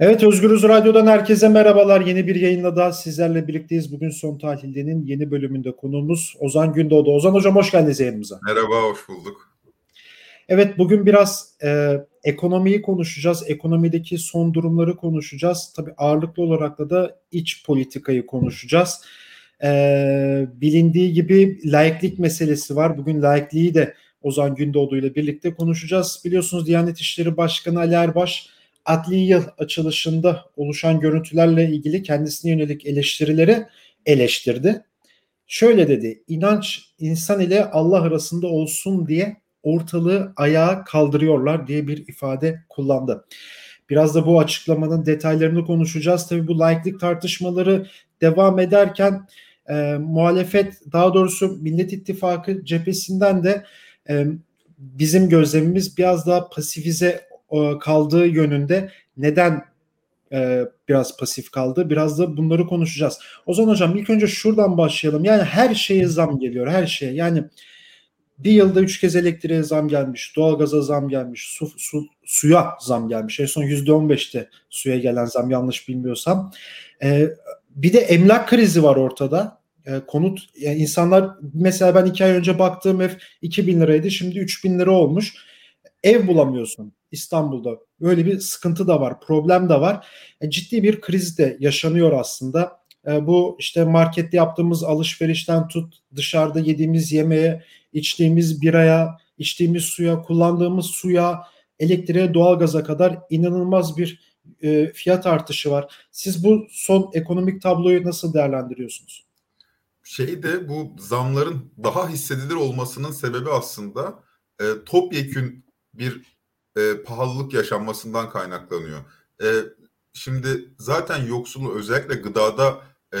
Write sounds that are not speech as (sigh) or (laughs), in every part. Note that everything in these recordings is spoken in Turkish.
Evet Özgürüz Radyo'dan herkese merhabalar. Yeni bir yayınla daha sizlerle birlikteyiz. Bugün Son Tahlil'de'nin yeni bölümünde konuğumuz Ozan Gündoğdu. Ozan Hocam hoş geldiniz yayınımıza. Merhaba, hoş bulduk. Evet bugün biraz e, ekonomiyi konuşacağız. Ekonomideki son durumları konuşacağız. Tabii ağırlıklı olarak da da iç politikayı konuşacağız. E, bilindiği gibi laiklik meselesi var. Bugün laikliği de Ozan Gündoğdu ile birlikte konuşacağız. Biliyorsunuz Diyanet İşleri Başkanı Ali Erbaş adli yıl açılışında oluşan görüntülerle ilgili kendisine yönelik eleştirileri eleştirdi. Şöyle dedi, inanç insan ile Allah arasında olsun diye ortalığı ayağa kaldırıyorlar diye bir ifade kullandı. Biraz da bu açıklamanın detaylarını konuşacağız. Tabii bu laiklik tartışmaları devam ederken e, muhalefet daha doğrusu Millet İttifakı cephesinden de e, bizim gözlemimiz biraz daha pasifize kaldığı yönünde neden e, biraz pasif kaldı? Biraz da bunları konuşacağız. O zaman hocam ilk önce şuradan başlayalım. Yani her şeye zam geliyor. Her şeye. Yani bir yılda üç kez elektriğe zam gelmiş, doğalgaza zam gelmiş, su, su, suya zam gelmiş. En son yüzde on beşte suya gelen zam yanlış bilmiyorsam. Ee, bir de emlak krizi var ortada. Konut, yani insanlar mesela ben iki ay önce baktığım ev 2000 liraydı şimdi 3000 lira olmuş. Ev bulamıyorsun. İstanbul'da. Böyle bir sıkıntı da var, problem de var. E, ciddi bir kriz de yaşanıyor aslında. E, bu işte markette yaptığımız alışverişten tut dışarıda yediğimiz yemeğe, içtiğimiz biraya, içtiğimiz suya, kullandığımız suya, elektriğe, doğalgaza kadar inanılmaz bir e, fiyat artışı var. Siz bu son ekonomik tabloyu nasıl değerlendiriyorsunuz? Şey de bu zamların daha hissedilir olmasının sebebi aslında e, topyekün bir e, pahalılık yaşanmasından kaynaklanıyor. E, şimdi zaten yoksulluğu özellikle gıdada e,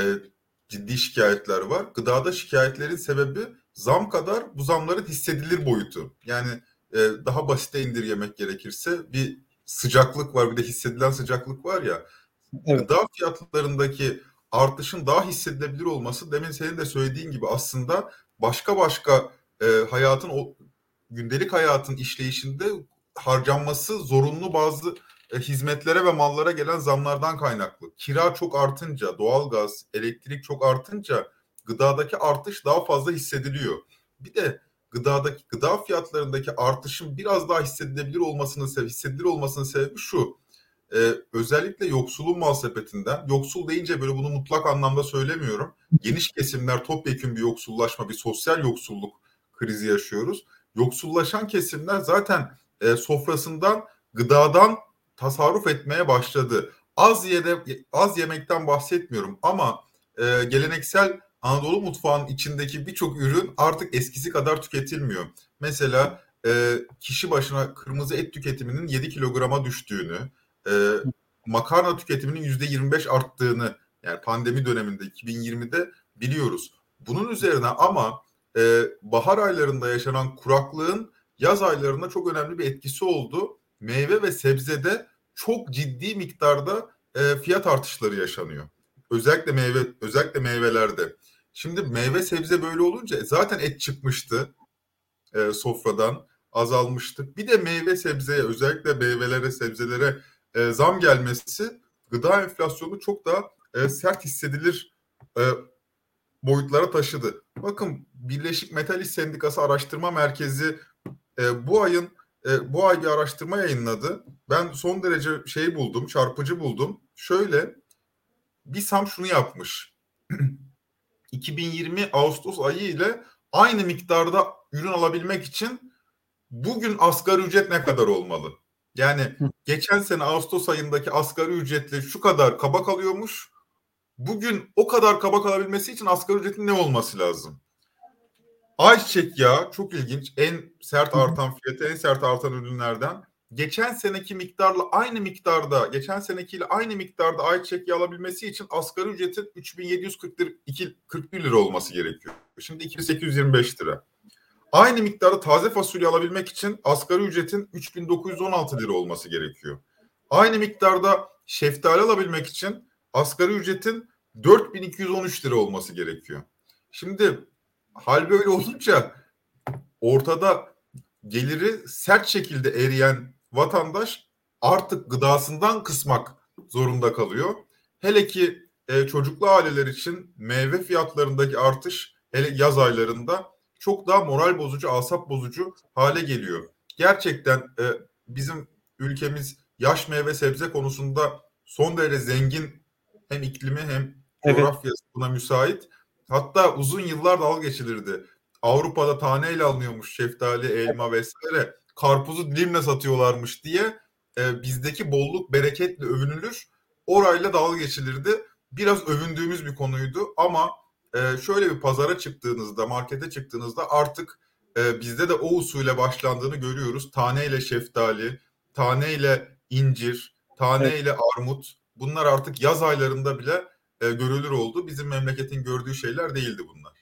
ciddi şikayetler var. Gıdada şikayetlerin sebebi zam kadar bu zamların hissedilir boyutu. Yani e, daha basite indirgemek gerekirse bir sıcaklık var bir de hissedilen sıcaklık var ya. Evet. Gıda fiyatlarındaki artışın daha hissedilebilir olması demin senin de söylediğin gibi aslında başka başka e, hayatın o gündelik hayatın işleyişinde harcanması zorunlu bazı e, hizmetlere ve mallara gelen zamlardan kaynaklı. Kira çok artınca, doğalgaz, elektrik çok artınca gıdadaki artış daha fazla hissediliyor. Bir de gıdadaki gıda fiyatlarındaki artışın biraz daha hissedilebilir olmasının sebebi, hissedilir olmasının sebebi şu. E, özellikle yoksulun mal sepetinden, yoksul deyince böyle bunu mutlak anlamda söylemiyorum. Geniş kesimler topyekun bir yoksullaşma, bir sosyal yoksulluk krizi yaşıyoruz. Yoksullaşan kesimler zaten e, sofrasından gıdadan tasarruf etmeye başladı. Az yede az yemekten bahsetmiyorum ama e, geleneksel Anadolu mutfağının içindeki birçok ürün artık eskisi kadar tüketilmiyor. Mesela e, kişi başına kırmızı et tüketiminin 7 kilograma düştüğünü, e, makarna tüketiminin %25 arttığını yani pandemi döneminde 2020'de biliyoruz. Bunun üzerine ama e, bahar aylarında yaşanan kuraklığın yaz aylarında çok önemli bir etkisi oldu. Meyve ve sebzede çok ciddi miktarda e, fiyat artışları yaşanıyor. Özellikle meyve özellikle meyvelerde. Şimdi meyve sebze böyle olunca zaten et çıkmıştı e, sofradan azalmıştı. Bir de meyve sebzeye özellikle meyvelere sebzelere e, zam gelmesi gıda enflasyonu çok daha e, sert hissedilir e, boyutlara taşıdı. Bakın Birleşik Metal İş Sendikası Araştırma Merkezi e, bu ayın e, bu ay bir araştırma yayınladı. Ben son derece şey buldum, çarpıcı buldum. Şöyle bir sam şunu yapmış. (clears throat) 2020 Ağustos ayı ile aynı miktarda ürün alabilmek için bugün asgari ücret ne kadar olmalı? Yani geçen sene Ağustos ayındaki asgari ücretle şu kadar kaba kalıyormuş. Bugün o kadar kaba kalabilmesi için asgari ücretin ne olması lazım? Ayçiçek yağı çok ilginç. En sert artan fiyatı, en sert artan ürünlerden. Geçen seneki miktarla aynı miktarda, geçen senekiyle aynı miktarda ayçiçek yağı alabilmesi için asgari ücretin 3741 lira olması gerekiyor. Şimdi 2825 lira. Aynı miktarda taze fasulye alabilmek için asgari ücretin 3916 lira olması gerekiyor. Aynı miktarda şeftali alabilmek için asgari ücretin 4213 lira olması gerekiyor. Şimdi hal böyle olunca ortada geliri sert şekilde eriyen vatandaş artık gıdasından kısmak zorunda kalıyor. Hele ki e, çocuklu aileler için meyve fiyatlarındaki artış hele yaz aylarında çok daha moral bozucu, asap bozucu hale geliyor. Gerçekten e, bizim ülkemiz yaş meyve sebze konusunda son derece zengin hem iklimi hem evet. coğrafyası buna müsait. Hatta uzun yıllar dalga geçilirdi. Avrupa'da taneyle alınıyormuş şeftali, elma vesaire. Karpuzu dilimle satıyorlarmış diye e, bizdeki bolluk bereketle övünülür. Orayla dalga geçilirdi. Biraz övündüğümüz bir konuydu ama e, şöyle bir pazara çıktığınızda, markete çıktığınızda artık e, bizde de o usule başlandığını görüyoruz. Taneyle şeftali, taneyle incir, taneyle armut bunlar artık yaz aylarında bile e, görülür oldu. Bizim memleketin gördüğü şeyler değildi bunlar.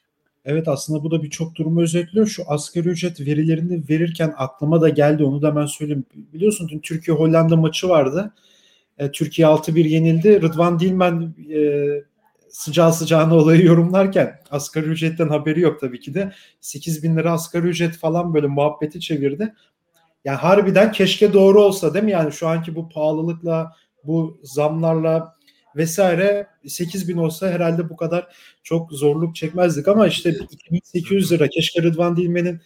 Evet aslında bu da birçok durumu özetliyor. Şu asgari ücret verilerini verirken aklıma da geldi onu da ben söyleyeyim. Biliyorsun dün Türkiye Hollanda maçı vardı. E, Türkiye 6-1 yenildi. Rıdvan Dilmen e, sıcağı sıcağına olayı yorumlarken asgari ücretten haberi yok tabii ki de. 8 bin lira asgari ücret falan böyle muhabbeti çevirdi. Yani harbiden keşke doğru olsa değil mi? Yani şu anki bu pahalılıkla, bu zamlarla vesaire 8 bin olsa herhalde bu kadar çok zorluk çekmezdik ama işte 2800 lira keşke Rıdvan Dilmen'in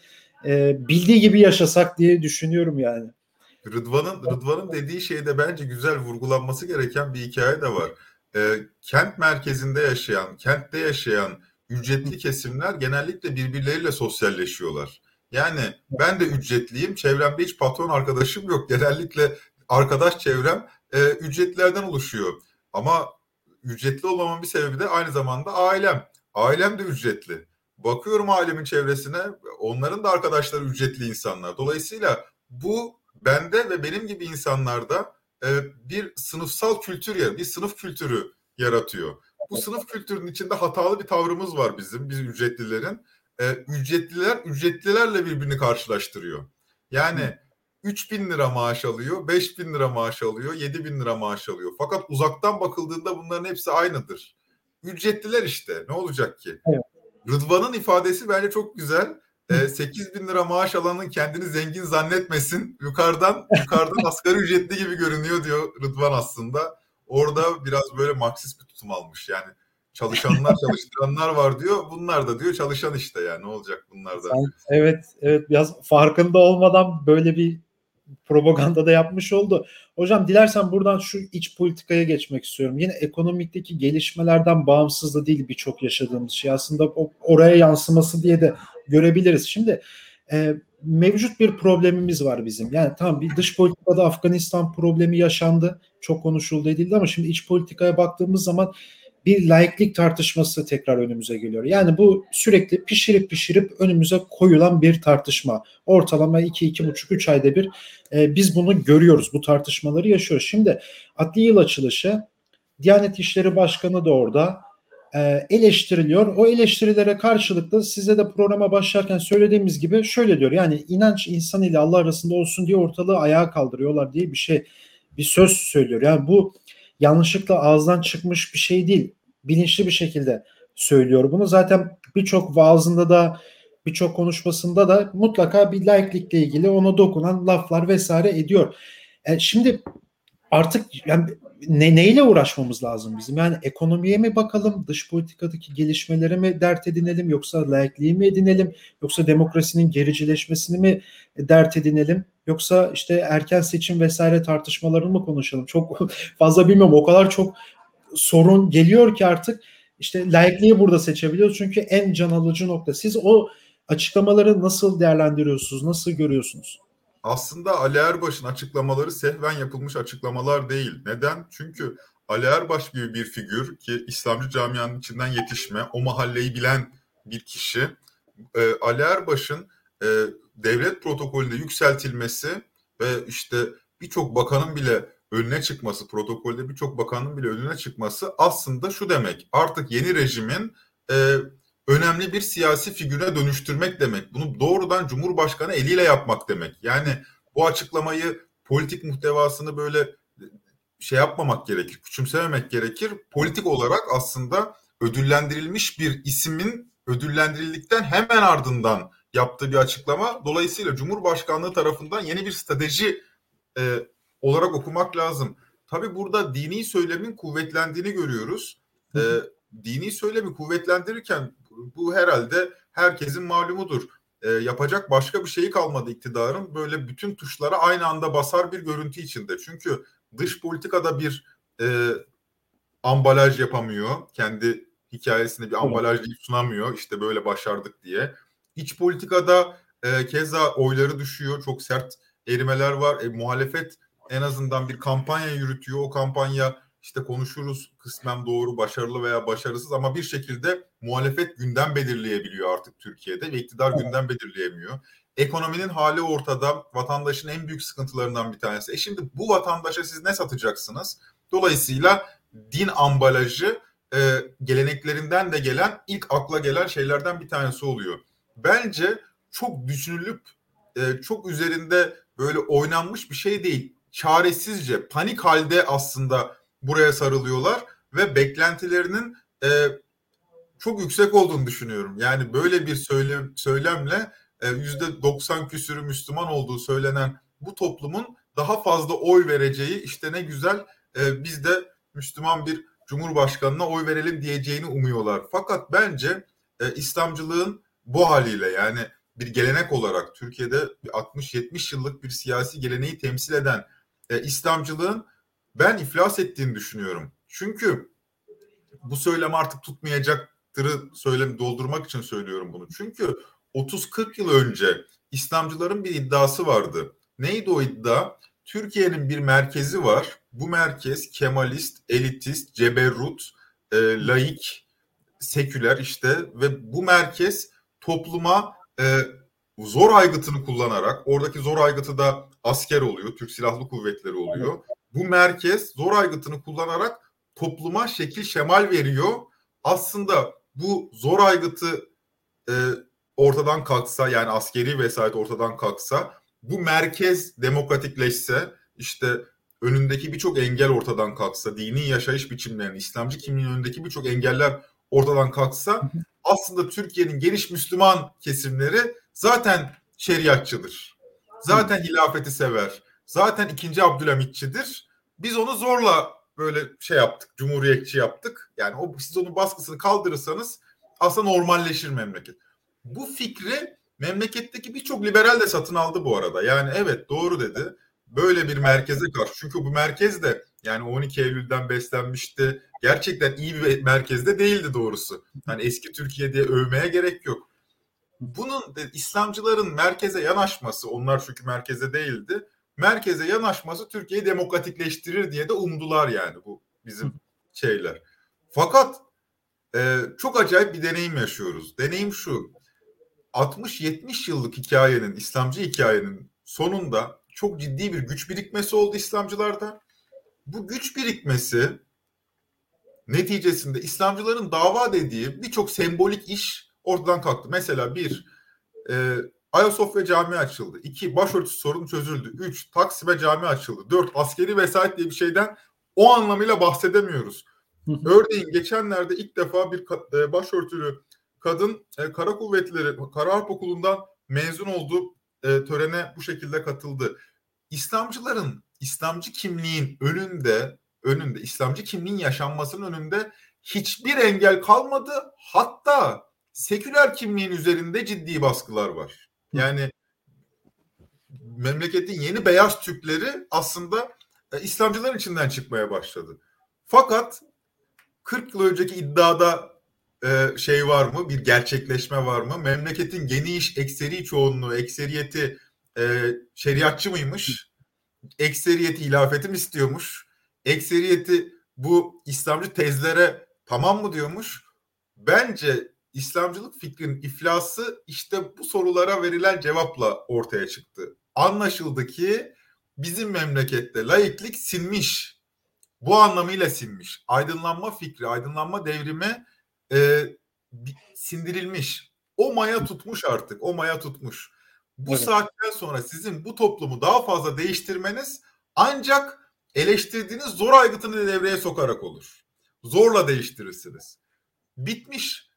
e, bildiği gibi yaşasak diye düşünüyorum yani. Rıdvan'ın Rıdvan'ın dediği şeyde bence güzel vurgulanması gereken bir hikaye de var. E, kent merkezinde yaşayan, kentte yaşayan ücretli kesimler genellikle birbirleriyle sosyalleşiyorlar. Yani ben de ücretliyim, çevremde hiç patron arkadaşım yok. Genellikle arkadaş çevrem e, ücretlilerden oluşuyor. Ama ücretli olmamın bir sebebi de aynı zamanda ailem. Ailem de ücretli. Bakıyorum ailemin çevresine, onların da arkadaşları ücretli insanlar. Dolayısıyla bu bende ve benim gibi insanlarda e, bir sınıfsal kültür ya, bir sınıf kültürü yaratıyor. Bu sınıf kültürünün içinde hatalı bir tavrımız var bizim, biz ücretlilerin. E, ücretliler ücretlilerle birbirini karşılaştırıyor. Yani 3 bin lira maaş alıyor, 5 bin lira maaş alıyor, 7 bin lira maaş alıyor. Fakat uzaktan bakıldığında bunların hepsi aynıdır. Ücretliler işte ne olacak ki? Evet. Rıdvan'ın ifadesi bence çok güzel. E, 8 bin lira maaş alanın kendini zengin zannetmesin. Yukarıdan yukarıdan (laughs) asgari ücretli gibi görünüyor diyor Rıdvan aslında. Orada biraz böyle Marksist bir tutum almış. Yani çalışanlar (laughs) çalıştıranlar var diyor. Bunlar da diyor çalışan işte yani ne olacak bunlar da. Evet evet biraz farkında olmadan böyle bir propaganda da yapmış oldu. Hocam dilersen buradan şu iç politikaya geçmek istiyorum. Yine ekonomikteki gelişmelerden bağımsız da değil birçok yaşadığımız şey. Aslında oraya yansıması diye de görebiliriz. Şimdi e, mevcut bir problemimiz var bizim. Yani tamam bir dış politikada Afganistan problemi yaşandı. Çok konuşuldu edildi ama şimdi iç politikaya baktığımız zaman bir laiklik tartışması tekrar önümüze geliyor. Yani bu sürekli pişirip pişirip önümüze koyulan bir tartışma. Ortalama 2-2,5-3 ayda bir e, biz bunu görüyoruz. Bu tartışmaları yaşıyoruz. Şimdi adli yıl açılışı Diyanet İşleri Başkanı da orada e, eleştiriliyor. O eleştirilere karşılıklı size de programa başlarken söylediğimiz gibi şöyle diyor. Yani inanç insan ile Allah arasında olsun diye ortalığı ayağa kaldırıyorlar diye bir şey bir söz söylüyor. Yani bu yanlışlıkla ağızdan çıkmış bir şey değil. Bilinçli bir şekilde söylüyor bunu. Zaten birçok vaazında da birçok konuşmasında da mutlaka bir laiklikle ilgili ona dokunan laflar vesaire ediyor. E şimdi artık yani ne, neyle uğraşmamız lazım bizim? Yani ekonomiye mi bakalım, dış politikadaki gelişmelere mi dert edinelim, yoksa laikliği mi edinelim, yoksa demokrasinin gericileşmesini mi dert edinelim, yoksa işte erken seçim vesaire tartışmalarını mı konuşalım? Çok (laughs) fazla bilmiyorum. O kadar çok sorun geliyor ki artık işte laikliği burada seçebiliyoruz. Çünkü en can alıcı nokta. Siz o açıklamaları nasıl değerlendiriyorsunuz, nasıl görüyorsunuz? aslında Ali Erbaş'ın açıklamaları sehven yapılmış açıklamalar değil. Neden? Çünkü Ali Erbaş gibi bir figür ki İslamcı camianın içinden yetişme, o mahalleyi bilen bir kişi. E, Ali Erbaş'ın e, devlet protokolünde yükseltilmesi ve işte birçok bakanın bile önüne çıkması, protokolde birçok bakanın bile önüne çıkması aslında şu demek. Artık yeni rejimin e, önemli bir siyasi figüre dönüştürmek demek. Bunu doğrudan Cumhurbaşkanı eliyle yapmak demek. Yani bu açıklamayı politik muhtevasını böyle e, şey yapmamak gerekir, küçümsememek gerekir. Politik olarak aslında ödüllendirilmiş bir isimin ödüllendirildikten hemen ardından yaptığı bir açıklama. Dolayısıyla Cumhurbaşkanlığı tarafından yeni bir strateji e, olarak okumak lazım. tabii burada dini söylemin kuvvetlendiğini görüyoruz. E, dini söylemi kuvvetlendirirken bu herhalde herkesin malumudur. E, yapacak başka bir şeyi kalmadı iktidarın. Böyle bütün tuşlara aynı anda basar bir görüntü içinde. Çünkü dış politikada bir e, ambalaj yapamıyor. Kendi hikayesinde bir ambalaj deyip sunamıyor. İşte böyle başardık diye. İç politikada e, keza oyları düşüyor. Çok sert erimeler var. E, muhalefet en azından bir kampanya yürütüyor. O kampanya işte konuşuruz kısmen doğru, başarılı veya başarısız ama bir şekilde muhalefet gündem belirleyebiliyor artık Türkiye'de ve iktidar gündem belirleyemiyor. Ekonominin hali ortada, vatandaşın en büyük sıkıntılarından bir tanesi. E şimdi bu vatandaşa siz ne satacaksınız? Dolayısıyla din ambalajı e, geleneklerinden de gelen ilk akla gelen şeylerden bir tanesi oluyor. Bence çok düşünülüp e, çok üzerinde böyle oynanmış bir şey değil. Çaresizce, panik halde aslında buraya sarılıyorlar ve beklentilerinin e, çok yüksek olduğunu düşünüyorum. Yani böyle bir söylem, söylemle e, yüzde 90 küsürü Müslüman olduğu söylenen bu toplumun daha fazla oy vereceği işte ne güzel e, biz de Müslüman bir Cumhurbaşkanına oy verelim diyeceğini umuyorlar. Fakat bence e, İslamcılığın bu haliyle yani bir gelenek olarak Türkiye'de 60-70 yıllık bir siyasi geleneği temsil eden e, İslamcılığın ben iflas ettiğini düşünüyorum. Çünkü bu söylem artık tutmayacaktırı söylemi doldurmak için söylüyorum bunu. Çünkü 30-40 yıl önce İslamcıların bir iddiası vardı. Neydi o iddia? Türkiye'nin bir merkezi var. Bu merkez Kemalist, elitist, ceberrut, e, laik, seküler işte ve bu merkez topluma e, zor aygıtını kullanarak, oradaki zor aygıtı da asker oluyor, Türk Silahlı Kuvvetleri oluyor. Bu merkez zor aygıtını kullanarak topluma şekil şemal veriyor. Aslında bu zor aygıtı e, ortadan kalksa yani askeri vesayet ortadan kalksa bu merkez demokratikleşse işte önündeki birçok engel ortadan kalksa, dini yaşayış biçimlerinin, İslamcı kimliğin önündeki birçok engeller ortadan kalksa aslında Türkiye'nin geniş Müslüman kesimleri zaten şeriatçıdır. Zaten hilafeti sever. Zaten ikinci Abdülhamitçidir. Biz onu zorla böyle şey yaptık, cumhuriyetçi yaptık. Yani o siz onun baskısını kaldırırsanız aslında normalleşir memleket. Bu fikri memleketteki birçok liberal de satın aldı bu arada. Yani evet doğru dedi. Böyle bir merkeze karşı. Çünkü bu merkez de yani 12 Eylül'den beslenmişti. Gerçekten iyi bir merkezde değildi doğrusu. Hani eski Türkiye diye övmeye gerek yok. Bunun İslamcıların merkeze yanaşması, onlar çünkü merkeze değildi. Merkeze yanaşması Türkiye'yi demokratikleştirir diye de umdular yani bu bizim şeyler. Fakat e, çok acayip bir deneyim yaşıyoruz. Deneyim şu. 60-70 yıllık hikayenin, İslamcı hikayenin sonunda çok ciddi bir güç birikmesi oldu İslamcılarda. Bu güç birikmesi neticesinde İslamcıların dava dediği birçok sembolik iş ortadan kalktı. Mesela bir, e, Ayasofya Camii açıldı. İki, başörtüsü sorunu çözüldü. Üç, Taksim'e cami açıldı. Dört, askeri vesayet diye bir şeyden o anlamıyla bahsedemiyoruz. Örneğin geçenlerde ilk defa bir e, başörtülü kadın e, kara kuvvetleri kara harp okulundan mezun oldu e, törene bu şekilde katıldı. İslamcıların İslamcı kimliğin önünde önünde İslamcı kimliğin yaşanmasının önünde hiçbir engel kalmadı. Hatta seküler kimliğin üzerinde ciddi baskılar var. Yani memleketin yeni beyaz Türkleri aslında e, İslamcıların içinden çıkmaya başladı. Fakat 40 yıl önceki iddiada e, şey var mı? Bir gerçekleşme var mı? Memleketin geniş ekseri çoğunluğu, ekseriyeti e, şeriatçı mıymış? Ekseriyeti hilafeti mi istiyormuş? Ekseriyeti bu İslamcı tezlere tamam mı diyormuş? Bence İslamcılık fikrinin iflası işte bu sorulara verilen cevapla ortaya çıktı. Anlaşıldı ki bizim memlekette laiklik sinmiş. Bu anlamıyla sinmiş. Aydınlanma fikri, aydınlanma devrimi e, sindirilmiş. O maya tutmuş artık. O maya tutmuş. Bu evet. saatten sonra sizin bu toplumu daha fazla değiştirmeniz ancak eleştirdiğiniz zor aygıtını devreye sokarak olur. Zorla değiştirirsiniz. Bitmiş.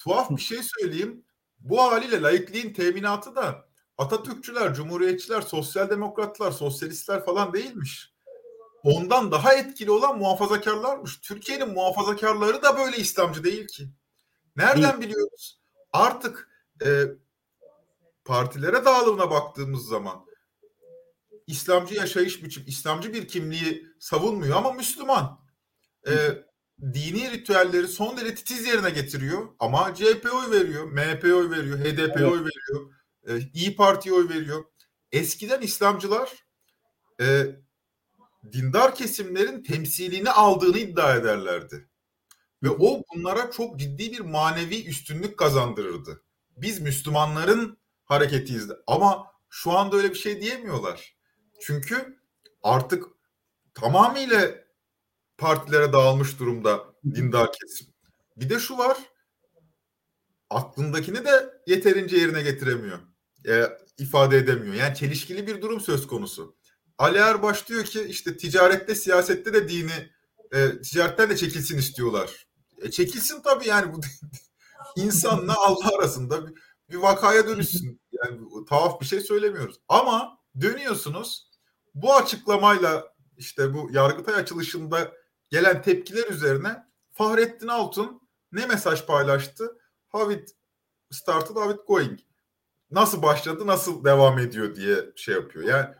Tuhaf bir şey söyleyeyim. Bu haliyle laikliğin teminatı da Atatürkçüler, Cumhuriyetçiler, Sosyal Demokratlar, Sosyalistler falan değilmiş. ondan daha etkili olan muhafazakarlarmış. Türkiye'nin muhafazakarları da böyle İslamcı değil ki. Nereden biliyoruz? Artık e, partilere dağılımına baktığımız zaman İslamcı yaşayış biçim, İslamcı bir kimliği savunmuyor ama Müslüman. E, dini ritüelleri son derece titiz yerine getiriyor ama CHP oy veriyor, MHP oy veriyor, HDP evet. oy veriyor, e, İyi Parti oy veriyor. Eskiden İslamcılar e, dindar kesimlerin temsilini aldığını iddia ederlerdi. Ve o bunlara çok ciddi bir manevi üstünlük kazandırırdı. Biz Müslümanların hareketiyiz. Ama şu anda öyle bir şey diyemiyorlar. Çünkü artık tamamıyla partilere dağılmış durumda dindar kesim. Bir de şu var. Aklındakini de yeterince yerine getiremiyor. E, ifade edemiyor. Yani çelişkili bir durum söz konusu. Ali Erbaş diyor ki işte ticarette siyasette de dini e, ticaretten de çekilsin istiyorlar. E, çekilsin tabii yani bu (laughs) insanla Allah arasında bir, bir vakaya dönüşsün. Yani tuhaf bir şey söylemiyoruz. Ama dönüyorsunuz bu açıklamayla işte bu Yargıtay açılışında gelen tepkiler üzerine Fahrettin Altun ne mesaj paylaştı? How it started, how it going. Nasıl başladı, nasıl devam ediyor diye şey yapıyor. Yani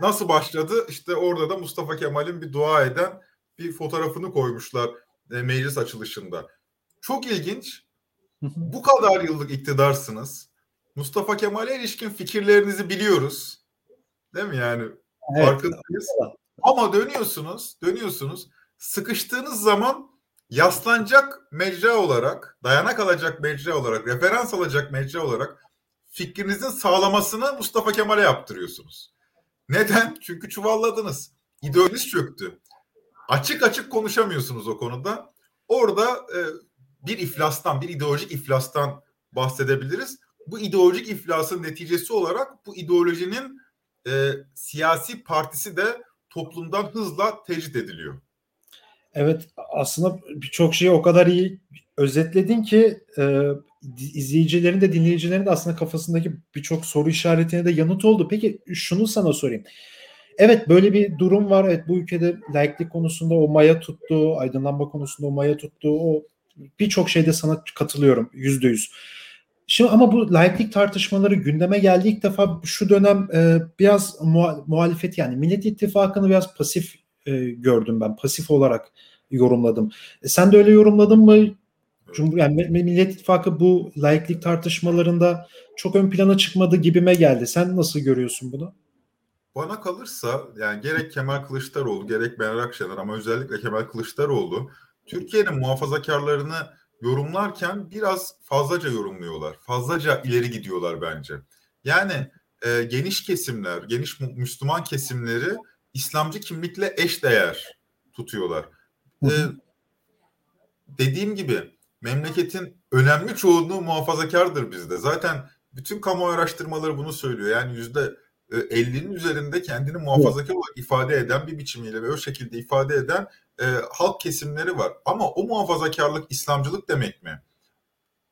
nasıl başladı? İşte orada da Mustafa Kemal'in bir dua eden bir fotoğrafını koymuşlar e, meclis açılışında. Çok ilginç. Bu kadar yıllık iktidarsınız. Mustafa Kemal'e ilişkin fikirlerinizi biliyoruz. Değil mi yani? Evet. Farkındayız. Ama dönüyorsunuz, dönüyorsunuz. Sıkıştığınız zaman yaslanacak mecra olarak, dayanak alacak mecra olarak, referans alacak mecra olarak fikrinizin sağlamasını Mustafa Kemal'e yaptırıyorsunuz. Neden? Çünkü çuvalladınız. İdeolojiniz çöktü. Açık açık konuşamıyorsunuz o konuda. Orada e, bir iflastan, bir ideolojik iflastan bahsedebiliriz. Bu ideolojik iflasın neticesi olarak bu ideolojinin e, siyasi partisi de toplumdan hızla tecrit ediliyor. Evet aslında birçok şeyi o kadar iyi özetledin ki e, izleyicilerin de dinleyicilerin de aslında kafasındaki birçok soru işaretine de yanıt oldu. Peki şunu sana sorayım. Evet böyle bir durum var. Evet bu ülkede laiklik konusunda o maya tuttu, aydınlanma konusunda o maya tuttu. O birçok şeyde sana katılıyorum yüzde yüz. Şimdi ama bu laiklik tartışmaları gündeme geldi ilk defa şu dönem e, biraz muhalefet yani Millet İttifakı'nı biraz pasif e, gördüm ben. Pasif olarak yorumladım. E, sen de öyle yorumladın mı? Cumhur yani Millet İttifakı bu laiklik tartışmalarında çok ön plana çıkmadı gibime geldi. Sen nasıl görüyorsun bunu? Bana kalırsa yani gerek Kemal Kılıçdaroğlu gerek Meral Akşener ama özellikle Kemal Kılıçdaroğlu Türkiye'nin muhafazakarlarını yorumlarken biraz fazlaca yorumluyorlar. Fazlaca ileri gidiyorlar bence. Yani e, geniş kesimler, geniş Müslüman kesimleri İslamcı kimlikle eş değer tutuyorlar. E, dediğim gibi memleketin önemli çoğunluğu muhafazakardır bizde. Zaten bütün kamu araştırmaları bunu söylüyor. Yani yüzde 50'nin e, üzerinde kendini muhafazakar olarak ifade eden bir biçimiyle ve o şekilde ifade eden e, halk kesimleri var. Ama o muhafazakarlık İslamcılık demek mi?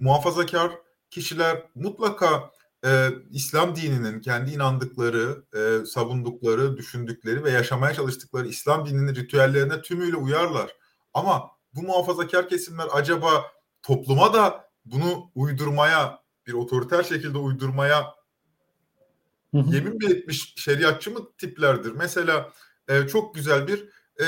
Muhafazakar kişiler mutlaka e, İslam dininin kendi inandıkları, e, savundukları, düşündükleri ve yaşamaya çalıştıkları İslam dininin ritüellerine tümüyle uyarlar. Ama bu muhafazakar kesimler acaba topluma da bunu uydurmaya, bir otoriter şekilde uydurmaya yemin mi etmiş şeriatçı mı tiplerdir? Mesela e, çok güzel bir e,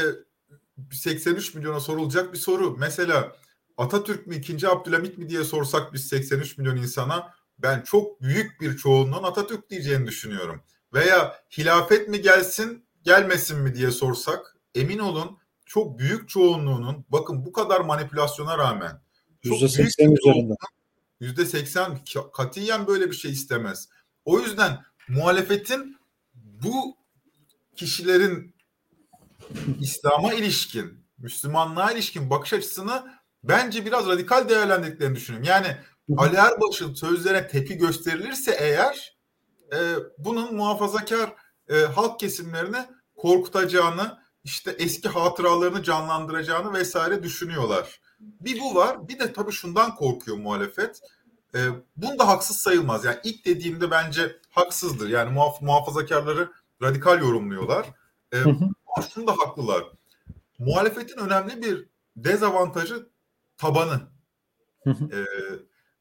83 milyona sorulacak bir soru. Mesela Atatürk mü 2. Abdülhamit mi diye sorsak biz 83 milyon insana ben çok büyük bir çoğunluğun Atatürk diyeceğini düşünüyorum. Veya hilafet mi gelsin gelmesin mi diye sorsak emin olun çok büyük çoğunluğunun bakın bu kadar manipülasyona rağmen %80 üzerinde. %80 katiyen böyle bir şey istemez. O yüzden muhalefetin bu kişilerin İslam'a ilişkin, Müslümanlığa ilişkin bakış açısını bence biraz radikal değerlendirdiklerini düşünüyorum. Yani Ali Erbaş'ın sözlerine tepki gösterilirse eğer e, bunun muhafazakar e, halk kesimlerini korkutacağını, işte eski hatıralarını canlandıracağını vesaire düşünüyorlar. Bir bu var. Bir de tabii şundan korkuyor muhalefet. E, bunda haksız sayılmaz. Yani ilk dediğimde bence haksızdır. Yani muhaf- muhafazakarları radikal yorumluyorlar. E, şunda haklılar. Muhalefetin önemli bir dezavantajı tabanı. ee,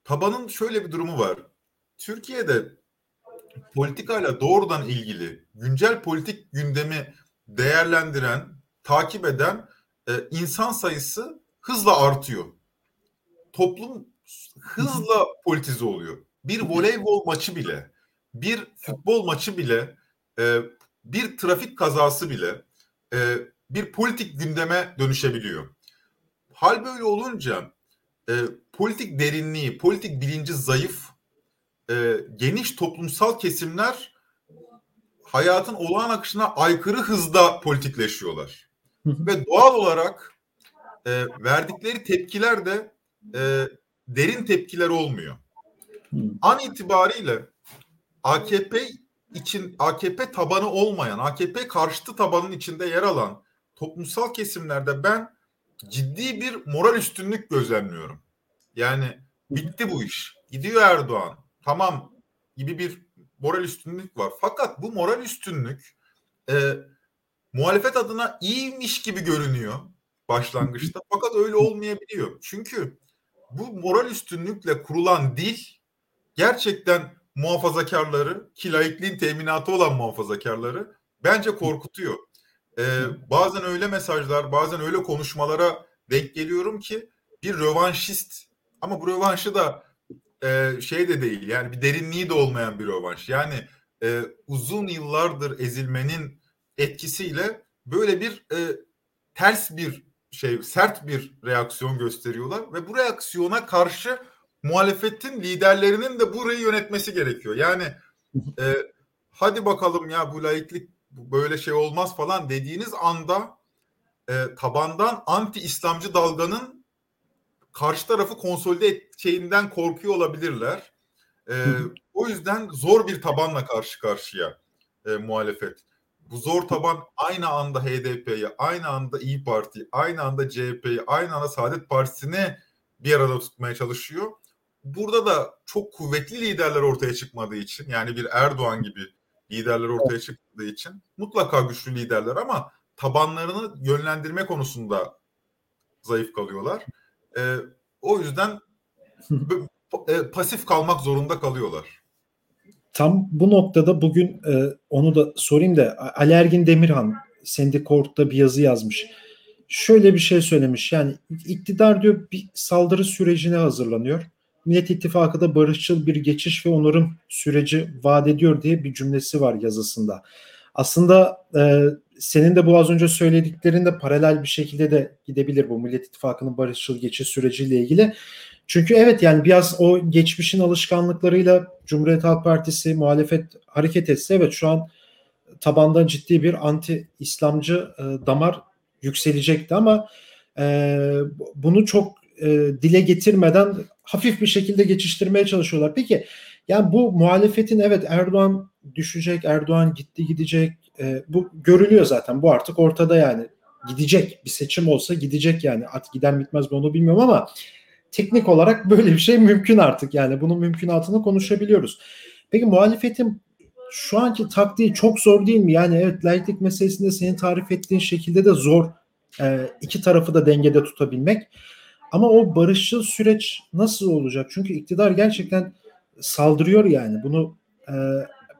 tabanın şöyle bir durumu var. Türkiye'de politikayla doğrudan ilgili güncel politik gündemi değerlendiren, takip eden e, insan sayısı hızla artıyor. Toplum hızla politize oluyor. Bir voleybol maçı bile, bir futbol maçı bile, e, bir trafik kazası bile e, bir politik gündeme dönüşebiliyor. Hal böyle olunca e, politik derinliği, politik bilinci zayıf, e, geniş toplumsal kesimler hayatın olağan akışına aykırı hızda politikleşiyorlar. Ve doğal olarak e, verdikleri tepkiler de e, derin tepkiler olmuyor. An itibariyle AKP için AKP tabanı olmayan, AKP karşıtı tabanın içinde yer alan toplumsal kesimlerde ben ciddi bir moral üstünlük gözlemliyorum. Yani bitti bu iş. Gidiyor Erdoğan. Tamam gibi bir moral üstünlük var. Fakat bu moral üstünlük e, muhalefet adına iyiymiş gibi görünüyor başlangıçta. Fakat öyle olmayabiliyor. Çünkü bu moral üstünlükle kurulan dil gerçekten muhafazakarları ki laikliğin teminatı olan muhafazakarları bence korkutuyor. Ee, bazen öyle mesajlar, bazen öyle konuşmalara denk geliyorum ki bir rövanşist ama bu rövanşı da e, şey de değil yani bir derinliği de olmayan bir rövanş. Yani e, uzun yıllardır ezilmenin etkisiyle böyle bir e, ters bir şey sert bir reaksiyon gösteriyorlar ve bu reaksiyona karşı muhalefetin liderlerinin de burayı yönetmesi gerekiyor. Yani e, hadi bakalım ya bu laiklik böyle şey olmaz falan dediğiniz anda e, tabandan anti İslamcı dalganın karşı tarafı konsolide edeceğinden korkuyor olabilirler. E, o yüzden zor bir tabanla karşı karşıya e, muhalefet. Bu zor taban aynı anda HDP'yi, aynı anda İyi Parti, aynı anda CHP'yi, aynı anda Saadet Partisi'ni bir arada tutmaya çalışıyor. Burada da çok kuvvetli liderler ortaya çıkmadığı için yani bir Erdoğan gibi liderler ortaya çıktığı için mutlaka güçlü liderler ama tabanlarını yönlendirme konusunda zayıf kalıyorlar. E, o yüzden (laughs) e, pasif kalmak zorunda kalıyorlar. Tam bu noktada bugün e, onu da sorayım da Ali Ergin Demirhan Sendikort'ta bir yazı yazmış. Şöyle bir şey söylemiş yani iktidar diyor bir saldırı sürecine hazırlanıyor. Millet İttifakı da barışçıl bir geçiş ve onarım süreci vaat ediyor diye bir cümlesi var yazısında. Aslında e, senin de bu az önce söylediklerinde paralel bir şekilde de gidebilir bu Millet İttifakı'nın barışçıl geçiş süreciyle ilgili. Çünkü evet yani biraz o geçmişin alışkanlıklarıyla Cumhuriyet Halk Partisi muhalefet hareket etse evet şu an tabandan ciddi bir anti İslamcı e, damar yükselecekti ama e, bunu çok e, dile getirmeden hafif bir şekilde geçiştirmeye çalışıyorlar. Peki yani bu muhalefetin evet Erdoğan düşecek, Erdoğan gitti gidecek. E, bu görülüyor zaten. Bu artık ortada yani. Gidecek. Bir seçim olsa gidecek yani. At giden bitmez mi onu bilmiyorum ama teknik olarak (laughs) böyle bir şey mümkün artık yani. Bunun mümkünatını konuşabiliyoruz. Peki muhalefetin şu anki taktiği çok zor değil mi? Yani evet laiklik meselesinde senin tarif ettiğin şekilde de zor. E, iki tarafı da dengede tutabilmek. Ama o barışçıl süreç nasıl olacak? Çünkü iktidar gerçekten saldırıyor yani. Bunu e,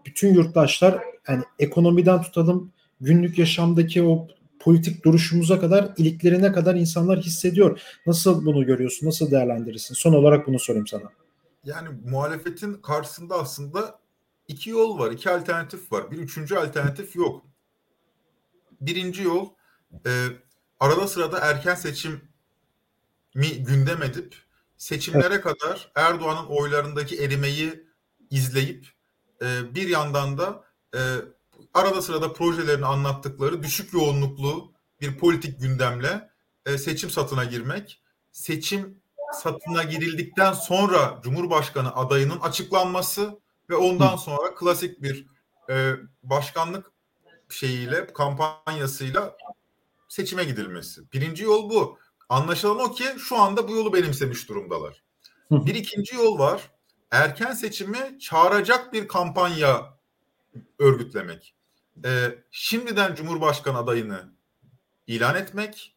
bütün yurttaşlar yani ekonomiden tutalım günlük yaşamdaki o politik duruşumuza kadar iliklerine kadar insanlar hissediyor. Nasıl bunu görüyorsun? Nasıl değerlendirirsin? Son olarak bunu sorayım sana. Yani muhalefetin karşısında aslında iki yol var, iki alternatif var. Bir üçüncü alternatif yok. Birinci yol e, arada sırada erken seçim mi gündem edip seçimlere evet. kadar Erdoğan'ın oylarındaki erimeyi izleyip e, bir yandan da e, arada sırada projelerini anlattıkları düşük yoğunluklu bir politik gündemle e, seçim satına girmek, seçim satına girildikten sonra Cumhurbaşkanı adayının açıklanması ve ondan sonra klasik bir e, başkanlık şeyiyle kampanyasıyla seçime gidilmesi. Birinci yol bu. Anlaşılan o ki şu anda bu yolu benimsemiş durumdalar. Bir ikinci yol var. Erken seçimi çağıracak bir kampanya örgütlemek. e, şimdiden Cumhurbaşkanı adayını ilan etmek,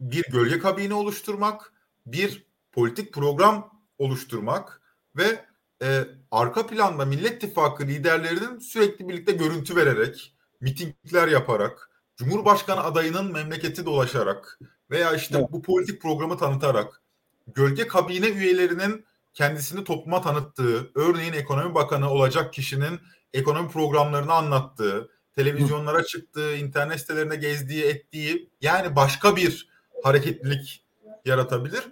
bir gölge kabini oluşturmak, bir politik program oluşturmak ve e, arka planda Millet İttifakı liderlerinin sürekli birlikte görüntü vererek, mitingler yaparak, Cumhurbaşkanı adayının memleketi dolaşarak veya işte bu politik programı tanıtarak gölge kabine üyelerinin kendisini topluma tanıttığı, örneğin ekonomi bakanı olacak kişinin ekonomi programlarını anlattığı, televizyonlara çıktığı, internet sitelerine gezdiği, ettiği yani başka bir hareketlilik yaratabilir.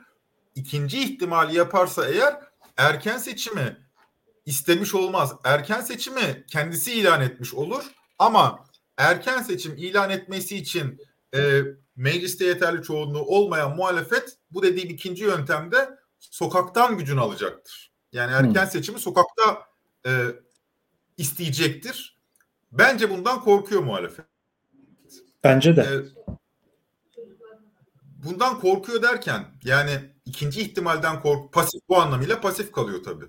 İkinci ihtimali yaparsa eğer erken seçimi istemiş olmaz. Erken seçimi kendisi ilan etmiş olur ama erken seçim ilan etmesi için e, mecliste yeterli çoğunluğu olmayan muhalefet bu dediğim ikinci yöntemde sokaktan gücünü alacaktır. Yani erken hmm. seçimi sokakta e, isteyecektir. Bence bundan korkuyor muhalefet. Bence de. E, bundan korkuyor derken yani ikinci ihtimalden kork pasif bu anlamıyla pasif kalıyor tabii.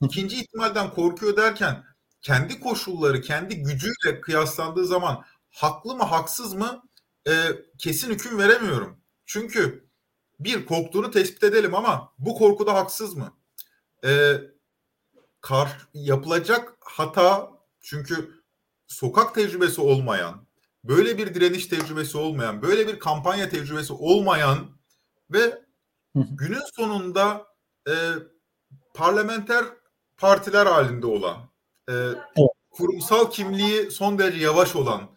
İkinci ihtimalden korkuyor derken kendi koşulları, kendi gücüyle kıyaslandığı zaman haklı mı haksız mı e, kesin hüküm veremiyorum. Çünkü bir korktuğunu tespit edelim ama bu korkuda haksız mı? E, kar, yapılacak hata çünkü sokak tecrübesi olmayan, böyle bir direniş tecrübesi olmayan, böyle bir kampanya tecrübesi olmayan ve günün sonunda e, parlamenter partiler halinde olan, e, kurumsal kimliği son derece yavaş olan,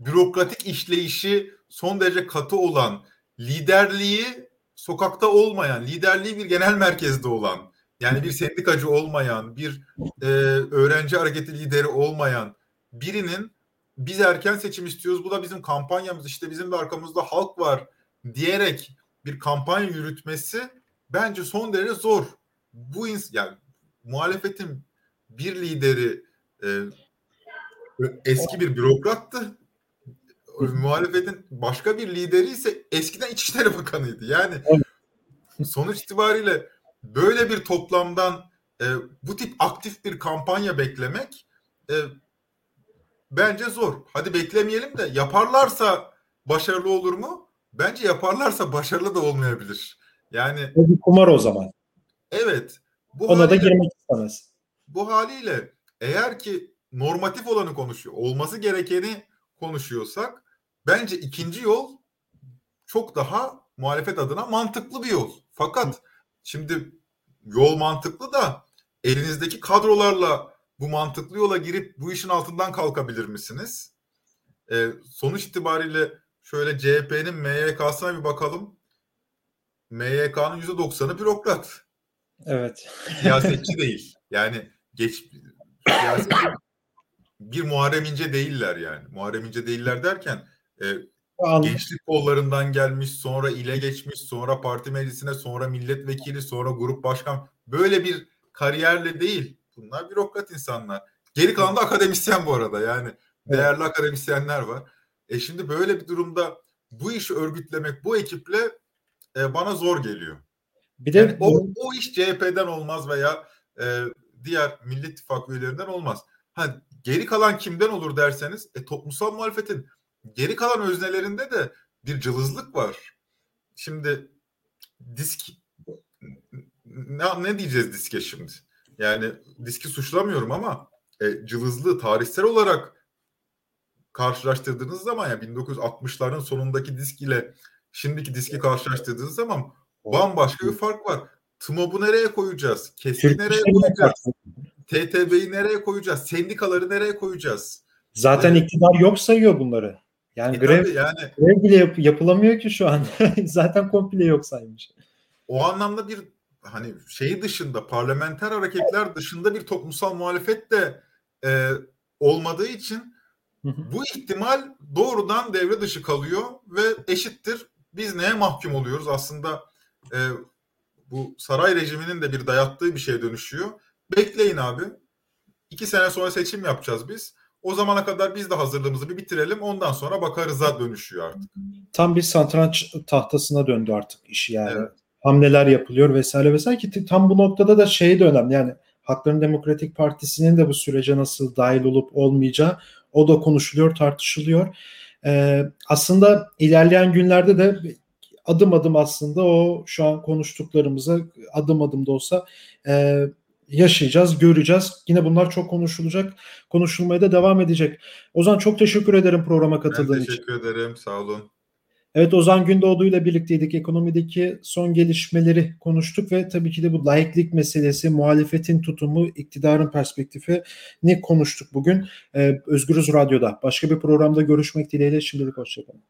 bürokratik işleyişi son derece katı olan, liderliği sokakta olmayan, liderliği bir genel merkezde olan, yani bir sendikacı olmayan, bir e, öğrenci hareketi lideri olmayan birinin biz erken seçim istiyoruz, bu da bizim kampanyamız, işte bizim de arkamızda halk var diyerek bir kampanya yürütmesi bence son derece zor. Bu yani muhalefetin bir lideri e, eski bir bürokrattı. Muhalefetin başka bir lideri ise eskiden İçişleri (laughs) Bakanıydı. Yani sonuç itibariyle böyle bir toplamdan e, bu tip aktif bir kampanya beklemek e, bence zor. Hadi beklemeyelim de yaparlarsa başarılı olur mu? Bence yaparlarsa başarılı da olmayabilir. Yani bu bir kumar o zaman. Evet. Bu Ona haliyle, da girmek istemez. Bu haliyle eğer ki normatif olanı konuşuyor, olması gerekeni konuşuyorsak bence ikinci yol çok daha muhalefet adına mantıklı bir yol. Fakat şimdi yol mantıklı da elinizdeki kadrolarla bu mantıklı yola girip bu işin altından kalkabilir misiniz? Ee, sonuç itibariyle şöyle CHP'nin MYK'sına bir bakalım. MYK'nın %90'ı bürokrat. Evet. Siyasetçi değil. Yani geç siyasetçi bir Muharrem İnce değiller yani. Muharrem İnce değiller derken e, gençlik kollarından gelmiş, sonra ile geçmiş, sonra parti meclisine, sonra milletvekili, sonra grup başkan. Böyle bir kariyerle değil. Bunlar bürokrat insanlar. Geri kalan da akademisyen bu arada yani. Değerli evet. akademisyenler var. E şimdi böyle bir durumda bu işi örgütlemek bu ekiple e, bana zor geliyor. Bir de yani o, o iş CHP'den olmaz veya e, diğer Millet İttifakı üyelerinden olmaz. Ha, geri kalan kimden olur derseniz e, toplumsal muhalefetin geri kalan öznelerinde de bir cılızlık var. Şimdi disk ne, ne diyeceğiz diske şimdi? Yani diski suçlamıyorum ama e, cılızlığı tarihsel olarak karşılaştırdığınız zaman ya yani 1960'ların sonundaki disk ile şimdiki diski karşılaştırdığınız zaman bambaşka bir fark var. TMOB'u nereye koyacağız? Keski nereye koyacağız? TTB'yi nereye koyacağız? Sendikaları nereye koyacağız? Zaten ee, iktidar yok sayıyor bunları. Yani e grev, yani grev bile yap, yapılamıyor ki şu an. (laughs) Zaten komple yok saymış. O anlamda bir hani şeyi dışında parlamenter hareketler dışında bir toplumsal muhalefet de e, olmadığı için bu ihtimal doğrudan devre dışı kalıyor ve eşittir. Biz neye mahkum oluyoruz? Aslında e, bu saray rejiminin de bir dayattığı bir şeye dönüşüyor. Bekleyin abi. İki sene sonra seçim yapacağız biz. O zamana kadar biz de hazırlığımızı bir bitirelim. Ondan sonra bakarız'a dönüşüyor artık. Tam bir satranç tahtasına döndü artık iş yani. Evet. Hamleler yapılıyor vesaire vesaire ki tam bu noktada da şey de önemli. Yani Hakların Demokratik Partisi'nin de bu sürece nasıl dahil olup olmayacağı O da konuşuluyor, tartışılıyor. E, aslında ilerleyen günlerde de adım adım aslında o şu an konuştuklarımıza adım adım da olsa e, yaşayacağız, göreceğiz. Yine bunlar çok konuşulacak, konuşulmaya da devam edecek. Ozan çok teşekkür ederim programa katıldığın için. Teşekkür ederim, sağ olun. Evet Ozan Gündoğdu ile birlikteydik. Ekonomideki son gelişmeleri konuştuk ve tabii ki de bu laiklik meselesi, muhalefetin tutumu, iktidarın perspektifi ne konuştuk bugün. Ee, Özgürüz Radyo'da. Başka bir programda görüşmek dileğiyle şimdilik hoşçakalın.